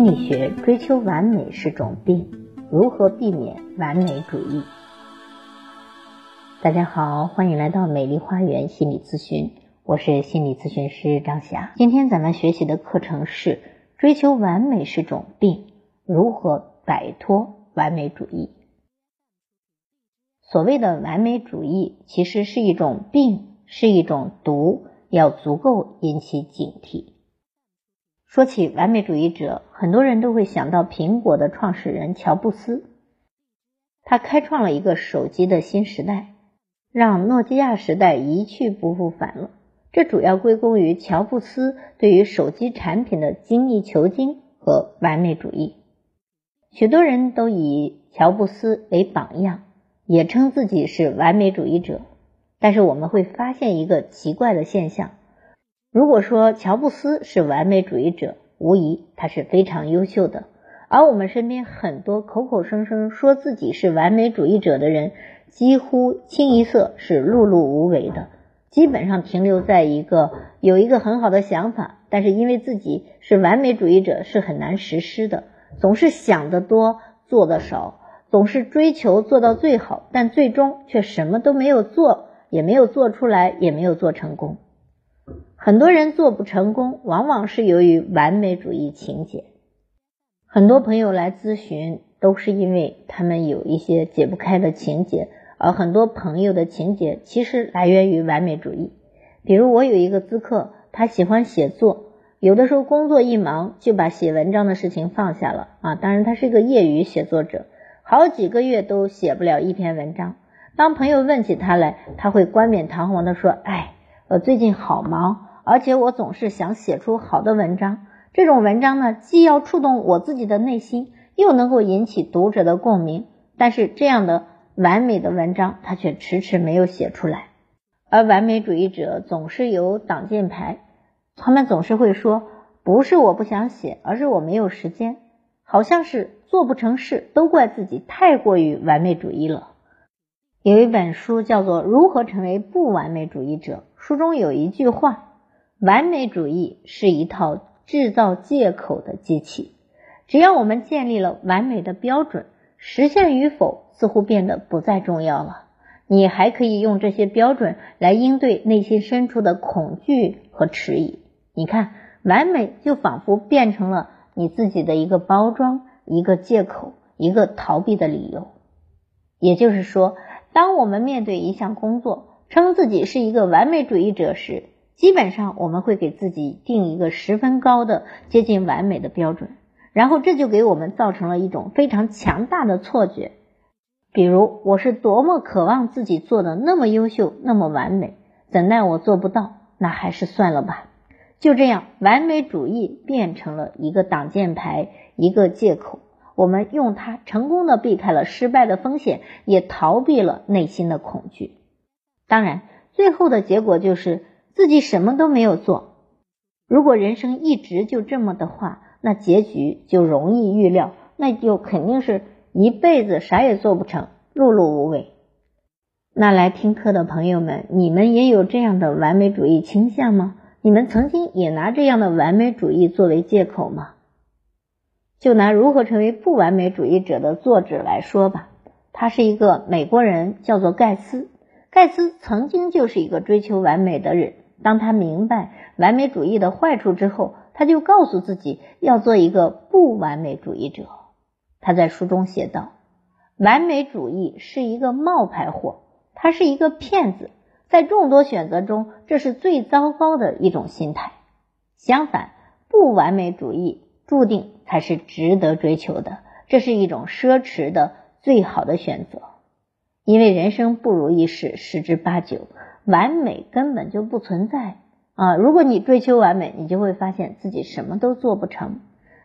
心理学追求完美是种病，如何避免完美主义？大家好，欢迎来到美丽花园心理咨询，我是心理咨询师张霞。今天咱们学习的课程是追求完美是种病，如何摆脱完美主义？所谓的完美主义，其实是一种病，是一种毒，要足够引起警惕。说起完美主义者，很多人都会想到苹果的创始人乔布斯，他开创了一个手机的新时代，让诺基亚时代一去不复返了。这主要归功于乔布斯对于手机产品的精益求精和完美主义。许多人都以乔布斯为榜样，也称自己是完美主义者。但是我们会发现一个奇怪的现象。如果说乔布斯是完美主义者，无疑他是非常优秀的。而我们身边很多口口声声说自己是完美主义者的人，几乎清一色是碌碌无为的，基本上停留在一个有一个很好的想法，但是因为自己是完美主义者，是很难实施的，总是想得多，做的少，总是追求做到最好，但最终却什么都没有做，也没有做出来，也没有做成功。很多人做不成功，往往是由于完美主义情节。很多朋友来咨询，都是因为他们有一些解不开的情节，而很多朋友的情节其实来源于完美主义。比如我有一个咨客，他喜欢写作，有的时候工作一忙，就把写文章的事情放下了啊。当然，他是一个业余写作者，好几个月都写不了一篇文章。当朋友问起他来，他会冠冕堂皇的说：“哎，我最近好忙。”而且我总是想写出好的文章，这种文章呢，既要触动我自己的内心，又能够引起读者的共鸣。但是这样的完美的文章，他却迟迟没有写出来。而完美主义者总是有挡箭牌，他们总是会说，不是我不想写，而是我没有时间，好像是做不成事，都怪自己太过于完美主义了。有一本书叫做《如何成为不完美主义者》，书中有一句话。完美主义是一套制造借口的机器，只要我们建立了完美的标准，实现与否似乎变得不再重要了。你还可以用这些标准来应对内心深处的恐惧和迟疑。你看，完美就仿佛变成了你自己的一个包装、一个借口、一个逃避的理由。也就是说，当我们面对一项工作，称自己是一个完美主义者时，基本上我们会给自己定一个十分高的接近完美的标准，然后这就给我们造成了一种非常强大的错觉。比如，我是多么渴望自己做的那么优秀、那么完美，怎奈我做不到，那还是算了吧。就这样，完美主义变成了一个挡箭牌，一个借口。我们用它成功的避开了失败的风险，也逃避了内心的恐惧。当然，最后的结果就是。自己什么都没有做，如果人生一直就这么的话，那结局就容易预料，那就肯定是一辈子啥也做不成，碌碌无为。那来听课的朋友们，你们也有这样的完美主义倾向吗？你们曾经也拿这样的完美主义作为借口吗？就拿如何成为不完美主义者的作者来说吧，他是一个美国人，叫做盖茨。盖茨曾经就是一个追求完美的人。当他明白完美主义的坏处之后，他就告诉自己要做一个不完美主义者。他在书中写道：“完美主义是一个冒牌货，它是一个骗子。在众多选择中，这是最糟糕的一种心态。相反，不完美主义注定才是值得追求的，这是一种奢侈的最好的选择。”因为人生不如意事十之八九，完美根本就不存在啊！如果你追求完美，你就会发现自己什么都做不成。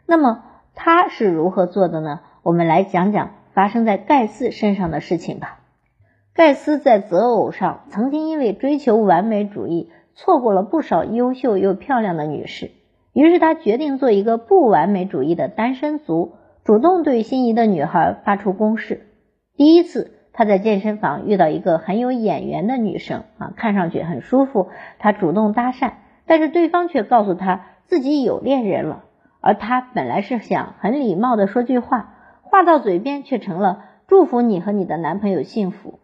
那么他是如何做的呢？我们来讲讲发生在盖斯身上的事情吧。盖斯在择偶上曾经因为追求完美主义，错过了不少优秀又漂亮的女士，于是他决定做一个不完美主义的单身族，主动对心仪的女孩发出攻势。第一次。他在健身房遇到一个很有眼缘的女生啊，看上去很舒服。他主动搭讪，但是对方却告诉他自己有恋人了，而他本来是想很礼貌的说句话，话到嘴边却成了祝福你和你的男朋友幸福。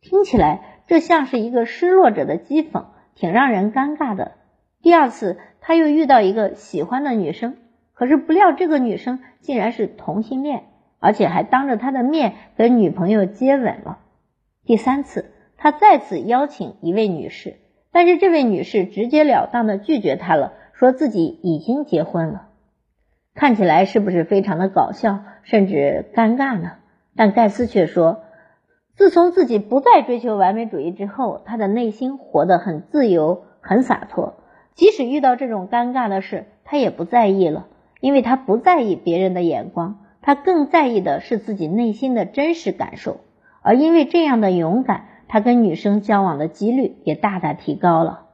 听起来这像是一个失落者的讥讽，挺让人尴尬的。第二次他又遇到一个喜欢的女生，可是不料这个女生竟然是同性恋，而且还当着他的面跟女朋友接吻了。第三次他再次邀请一位女士，但是这位女士直截了当的拒绝他了，说自己已经结婚了。看起来是不是非常的搞笑，甚至尴尬呢？但盖斯却说，自从自己不再追求完美主义之后，他的内心活得很自由、很洒脱。即使遇到这种尴尬的事，他也不在意了，因为他不在意别人的眼光，他更在意的是自己内心的真实感受。而因为这样的勇敢，他跟女生交往的几率也大大提高了。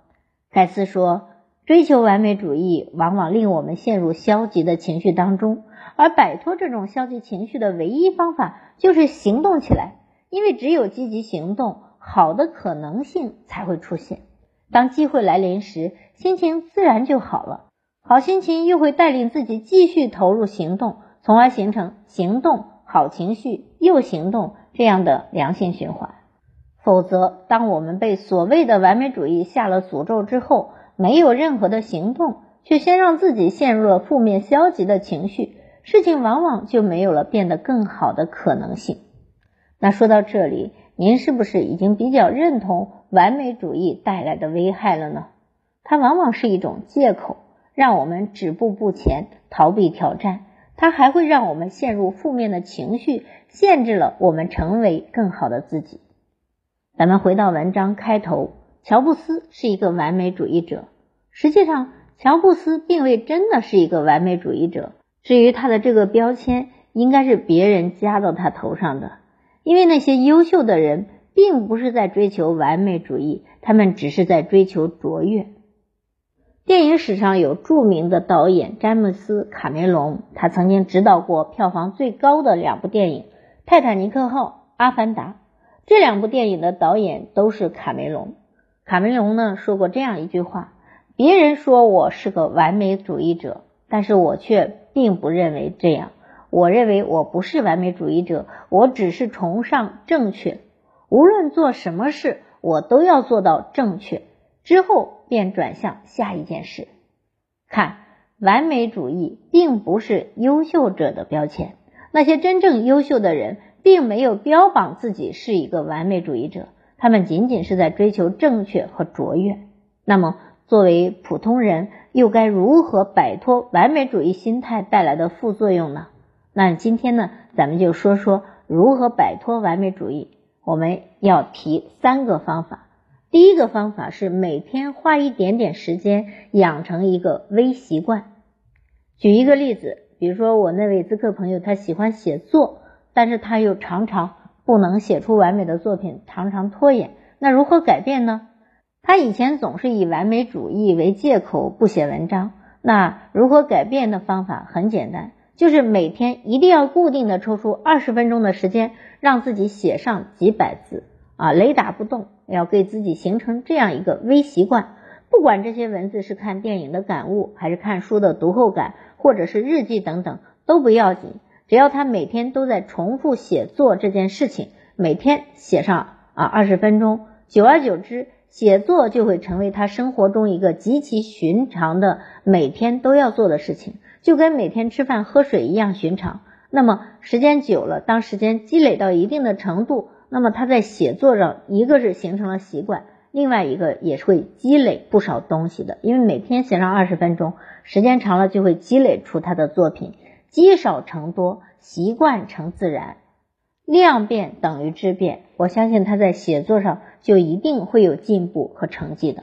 盖斯说。追求完美主义往往令我们陷入消极的情绪当中，而摆脱这种消极情绪的唯一方法就是行动起来。因为只有积极行动，好的可能性才会出现。当机会来临时，心情自然就好了。好心情又会带领自己继续投入行动，从而形成行动好情绪又行动这样的良性循环。否则，当我们被所谓的完美主义下了诅咒之后，没有任何的行动，却先让自己陷入了负面消极的情绪，事情往往就没有了变得更好的可能性。那说到这里，您是不是已经比较认同完美主义带来的危害了呢？它往往是一种借口，让我们止步不前，逃避挑战。它还会让我们陷入负面的情绪，限制了我们成为更好的自己。咱们回到文章开头。乔布斯是一个完美主义者，实际上，乔布斯并未真的是一个完美主义者。至于他的这个标签，应该是别人加到他头上的。因为那些优秀的人，并不是在追求完美主义，他们只是在追求卓越。电影史上有著名的导演詹姆斯·卡梅隆，他曾经执导过票房最高的两部电影《泰坦尼克号》《阿凡达》。这两部电影的导演都是卡梅隆。卡梅隆呢说过这样一句话：“别人说我是个完美主义者，但是我却并不认为这样。我认为我不是完美主义者，我只是崇尚正确。无论做什么事，我都要做到正确，之后便转向下一件事。看，完美主义并不是优秀者的标签。那些真正优秀的人，并没有标榜自己是一个完美主义者。”他们仅仅是在追求正确和卓越。那么，作为普通人，又该如何摆脱完美主义心态带来的副作用呢？那今天呢，咱们就说说如何摆脱完美主义。我们要提三个方法。第一个方法是每天花一点点时间养成一个微习惯。举一个例子，比如说我那位咨客朋友，他喜欢写作，但是他又常常。不能写出完美的作品，常常拖延。那如何改变呢？他以前总是以完美主义为借口不写文章。那如何改变的方法很简单，就是每天一定要固定的抽出二十分钟的时间，让自己写上几百字啊，雷打不动，要给自己形成这样一个微习惯。不管这些文字是看电影的感悟，还是看书的读后感，或者是日记等等，都不要紧。只要他每天都在重复写作这件事情，每天写上啊二十分钟，久而久之，写作就会成为他生活中一个极其寻常的每天都要做的事情，就跟每天吃饭喝水一样寻常。那么时间久了，当时间积累到一定的程度，那么他在写作上一个是形成了习惯，另外一个也是会积累不少东西的，因为每天写上二十分钟，时间长了就会积累出他的作品。积少成多，习惯成自然，量变等于质变。我相信他在写作上就一定会有进步和成绩的。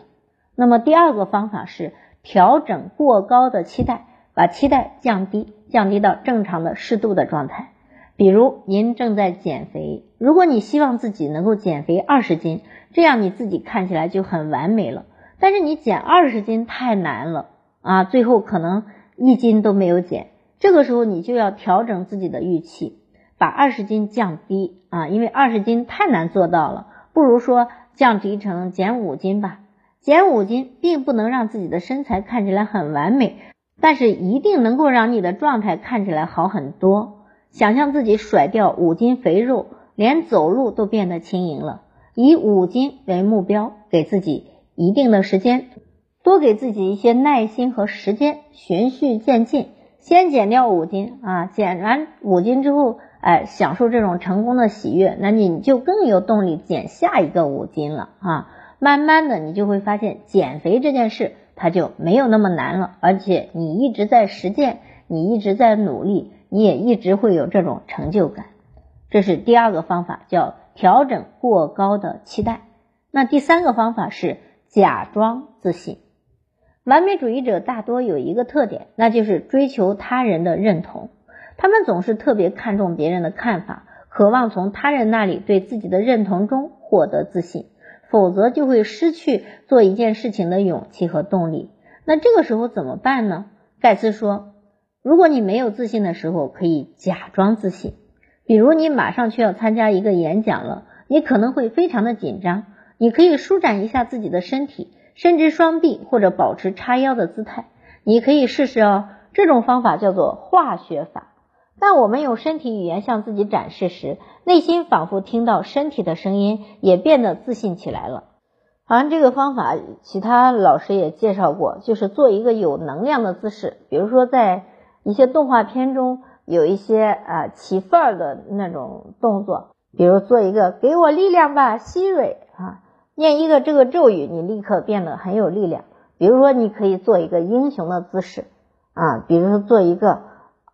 那么第二个方法是调整过高的期待，把期待降低，降低到正常的适度的状态。比如您正在减肥，如果你希望自己能够减肥二十斤，这样你自己看起来就很完美了。但是你减二十斤太难了啊，最后可能一斤都没有减。这个时候你就要调整自己的预期，把二十斤降低啊，因为二十斤太难做到了，不如说降低成减五斤吧。减五斤并不能让自己的身材看起来很完美，但是一定能够让你的状态看起来好很多。想象自己甩掉五斤肥肉，连走路都变得轻盈了。以五斤为目标，给自己一定的时间，多给自己一些耐心和时间，循序渐进，先减掉五斤啊，减完五斤之后，哎，享受这种成功的喜悦，那你就更有动力减下一个五斤了啊。慢慢的，你就会发现减肥这件事它就没有那么难了，而且你一直在实践，你一直在努力。你也一直会有这种成就感，这是第二个方法，叫调整过高的期待。那第三个方法是假装自信。完美主义者大多有一个特点，那就是追求他人的认同。他们总是特别看重别人的看法，渴望从他人那里对自己的认同中获得自信，否则就会失去做一件事情的勇气和动力。那这个时候怎么办呢？盖茨说。如果你没有自信的时候，可以假装自信。比如你马上就要参加一个演讲了，你可能会非常的紧张。你可以舒展一下自己的身体，伸直双臂或者保持叉腰的姿态。你可以试试哦，这种方法叫做化学法。当我们用身体语言向自己展示时，内心仿佛听到身体的声音，也变得自信起来了。好像这个方法，其他老师也介绍过，就是做一个有能量的姿势，比如说在。一些动画片中有一些啊起范儿的那种动作，比如做一个给我力量吧，希瑞啊，念一个这个咒语，你立刻变得很有力量。比如说，你可以做一个英雄的姿势啊，比如说做一个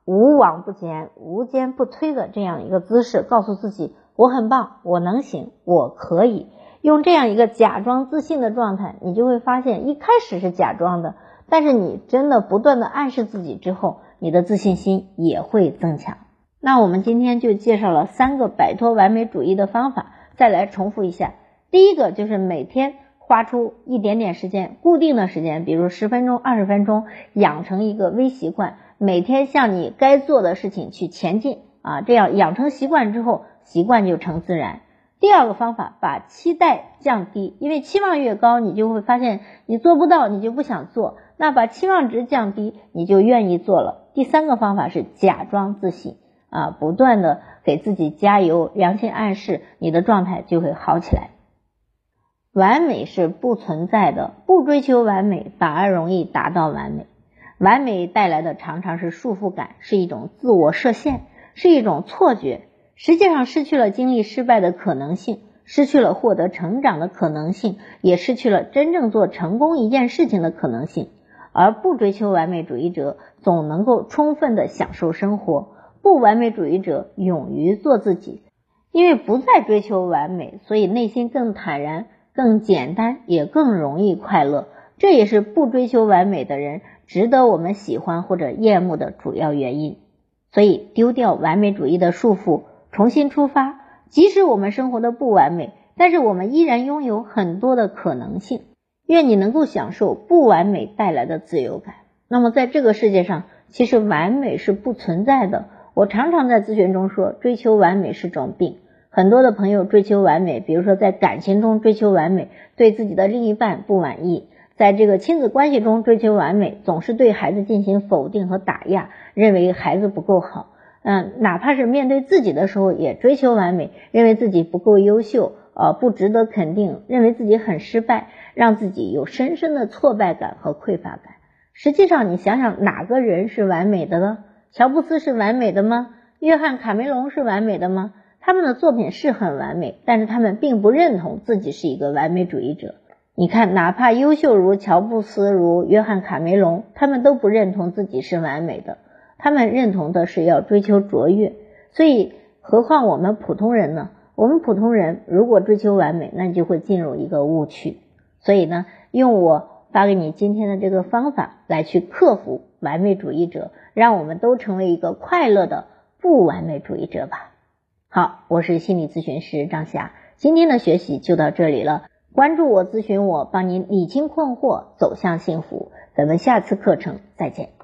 无往不前、无坚不摧的这样一个姿势，告诉自己我很棒，我能行，我可以。用这样一个假装自信的状态，你就会发现一开始是假装的，但是你真的不断的暗示自己之后。你的自信心也会增强。那我们今天就介绍了三个摆脱完美主义的方法，再来重复一下。第一个就是每天花出一点点时间，固定的时间，比如十分钟、二十分钟，养成一个微习惯，每天向你该做的事情去前进啊。这样养成习惯之后，习惯就成自然。第二个方法，把期待降低，因为期望越高，你就会发现你做不到，你就不想做。那把期望值降低，你就愿意做了。第三个方法是假装自信啊，不断的给自己加油，良心暗示，你的状态就会好起来。完美是不存在的，不追求完美反而容易达到完美。完美带来的常常是束缚感，是一种自我设限，是一种错觉。实际上失去了经历失败的可能性，失去了获得成长的可能性，也失去了真正做成功一件事情的可能性。而不追求完美主义者总能够充分的享受生活，不完美主义者勇于做自己，因为不再追求完美，所以内心更坦然、更简单，也更容易快乐。这也是不追求完美的人值得我们喜欢或者厌恶的主要原因。所以，丢掉完美主义的束缚，重新出发。即使我们生活的不完美，但是我们依然拥有很多的可能性。愿你能够享受不完美带来的自由感。那么，在这个世界上，其实完美是不存在的。我常常在咨询中说，追求完美是种病。很多的朋友追求完美，比如说在感情中追求完美，对自己的另一半不满意；在这个亲子关系中追求完美，总是对孩子进行否定和打压，认为孩子不够好。嗯，哪怕是面对自己的时候，也追求完美，认为自己不够优秀。呃，不值得肯定，认为自己很失败，让自己有深深的挫败感和匮乏感。实际上，你想想，哪个人是完美的呢？乔布斯是完美的吗？约翰卡梅隆是完美的吗？他们的作品是很完美，但是他们并不认同自己是一个完美主义者。你看，哪怕优秀如乔布斯、如约翰卡梅隆，他们都不认同自己是完美的，他们认同的是要追求卓越。所以，何况我们普通人呢？我们普通人如果追求完美，那你就会进入一个误区。所以呢，用我发给你今天的这个方法来去克服完美主义者，让我们都成为一个快乐的不完美主义者吧。好，我是心理咨询师张霞，今天的学习就到这里了。关注我，咨询我，帮您理清困惑，走向幸福。咱们下次课程再见。